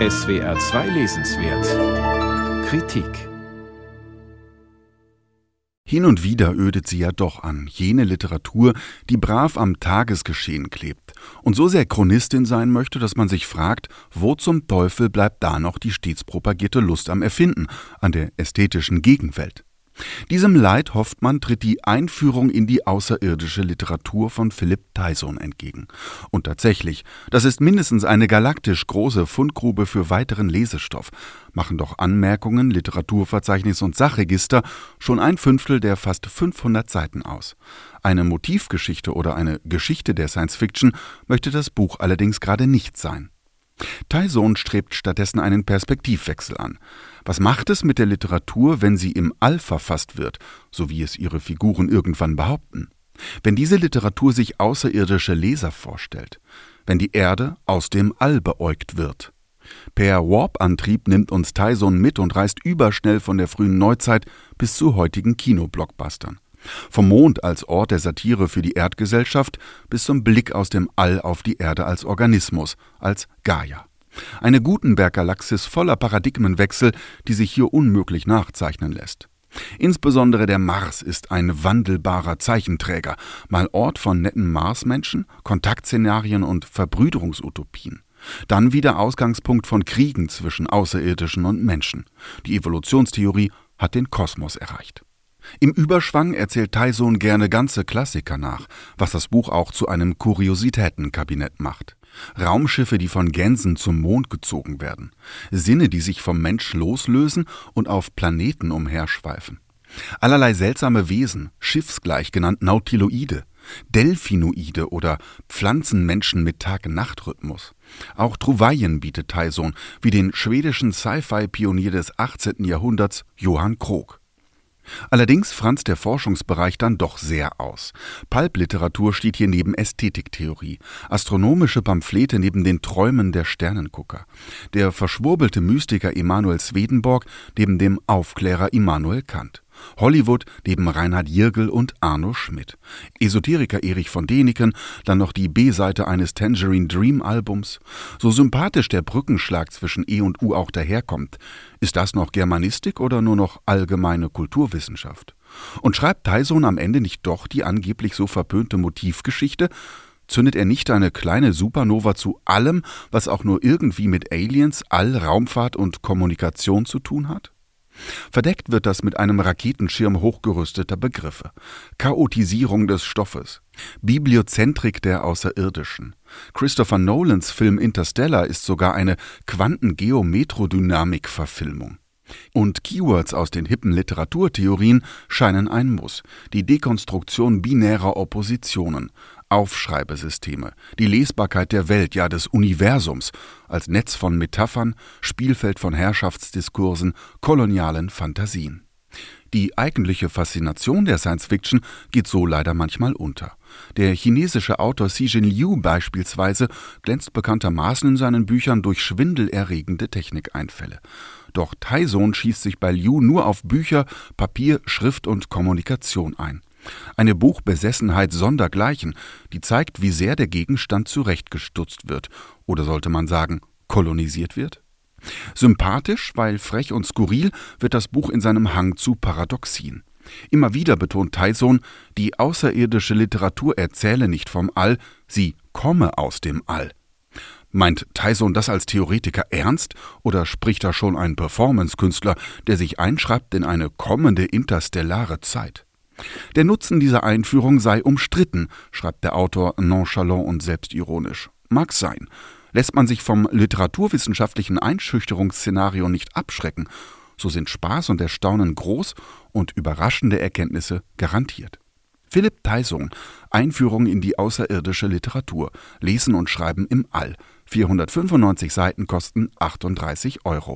SWR 2 Lesenswert Kritik Hin und wieder ödet sie ja doch an, jene Literatur, die brav am Tagesgeschehen klebt und so sehr Chronistin sein möchte, dass man sich fragt, wo zum Teufel bleibt da noch die stets propagierte Lust am Erfinden, an der ästhetischen Gegenwelt? Diesem Leid hofft man, tritt die Einführung in die außerirdische Literatur von Philipp Tyson entgegen. Und tatsächlich, das ist mindestens eine galaktisch große Fundgrube für weiteren Lesestoff. Machen doch Anmerkungen, Literaturverzeichnis und Sachregister schon ein Fünftel der fast 500 Seiten aus. Eine Motivgeschichte oder eine Geschichte der Science Fiction möchte das Buch allerdings gerade nicht sein. Tyson strebt stattdessen einen Perspektivwechsel an. Was macht es mit der Literatur, wenn sie im All verfasst wird, so wie es ihre Figuren irgendwann behaupten? Wenn diese Literatur sich außerirdische Leser vorstellt, wenn die Erde aus dem All beäugt wird. Per Warp-Antrieb nimmt uns Tyson mit und reist überschnell von der frühen Neuzeit bis zu heutigen Kinoblockbustern. Vom Mond als Ort der Satire für die Erdgesellschaft bis zum Blick aus dem All auf die Erde als Organismus, als Gaia. Eine Gutenberg-Galaxis voller Paradigmenwechsel, die sich hier unmöglich nachzeichnen lässt. Insbesondere der Mars ist ein wandelbarer Zeichenträger, mal Ort von netten Marsmenschen, Kontaktszenarien und Verbrüderungsutopien. Dann wieder Ausgangspunkt von Kriegen zwischen Außerirdischen und Menschen. Die Evolutionstheorie hat den Kosmos erreicht. Im Überschwang erzählt Tyson gerne ganze Klassiker nach, was das Buch auch zu einem Kuriositätenkabinett macht. Raumschiffe, die von Gänsen zum Mond gezogen werden, Sinne, die sich vom Mensch loslösen und auf Planeten umherschweifen. Allerlei seltsame Wesen, schiffsgleich genannt Nautiloide, Delphinoide oder Pflanzenmenschen mit Tag-Nacht-Rhythmus. Auch Trouvaillen bietet Tyson, wie den schwedischen Sci-Fi-Pionier des 18. Jahrhunderts Johann Krog. Allerdings franzt der Forschungsbereich dann doch sehr aus. Pulpliteratur steht hier neben Ästhetiktheorie, astronomische Pamphlete neben den Träumen der Sternengucker, der verschwurbelte Mystiker Emanuel Swedenborg neben dem Aufklärer Immanuel Kant. Hollywood neben Reinhard Jirgel und Arno Schmidt. Esoteriker Erich von Däniken, dann noch die B-Seite eines Tangerine Dream Albums. So sympathisch der Brückenschlag zwischen E und U auch daherkommt, ist das noch Germanistik oder nur noch allgemeine Kulturwissenschaft? Und schreibt Tyson am Ende nicht doch die angeblich so verpönte Motivgeschichte? Zündet er nicht eine kleine Supernova zu allem, was auch nur irgendwie mit Aliens, All, Raumfahrt und Kommunikation zu tun hat? Verdeckt wird das mit einem Raketenschirm hochgerüsteter Begriffe. Chaotisierung des Stoffes. Bibliozentrik der Außerirdischen. Christopher Nolans Film Interstellar ist sogar eine Quantengeometrodynamik-Verfilmung. Und Keywords aus den hippen Literaturtheorien scheinen ein Muss. Die Dekonstruktion binärer Oppositionen, Aufschreibesysteme, die Lesbarkeit der Welt, ja des Universums, als Netz von Metaphern, Spielfeld von Herrschaftsdiskursen, kolonialen Fantasien. Die eigentliche Faszination der Science Fiction geht so leider manchmal unter. Der chinesische Autor Xi Jin Liu beispielsweise glänzt bekanntermaßen in seinen Büchern durch schwindelerregende Technikeinfälle. Doch Tyson schießt sich bei Liu nur auf Bücher, Papier, Schrift und Kommunikation ein. Eine Buchbesessenheit sondergleichen, die zeigt, wie sehr der Gegenstand zurechtgestutzt wird, oder sollte man sagen, kolonisiert wird? Sympathisch, weil frech und skurril, wird das Buch in seinem Hang zu Paradoxien. Immer wieder betont Tyson, die außerirdische Literatur erzähle nicht vom All, sie komme aus dem All. Meint Tyson das als Theoretiker ernst oder spricht da schon ein Performance-Künstler, der sich einschreibt in eine kommende interstellare Zeit? Der Nutzen dieser Einführung sei umstritten, schreibt der Autor nonchalant und selbstironisch. Mag sein. Lässt man sich vom literaturwissenschaftlichen Einschüchterungsszenario nicht abschrecken, so sind Spaß und Erstaunen groß und überraschende Erkenntnisse garantiert. Philipp Theisung, Einführung in die außerirdische Literatur, Lesen und Schreiben im All. 495 Seiten kosten 38 Euro.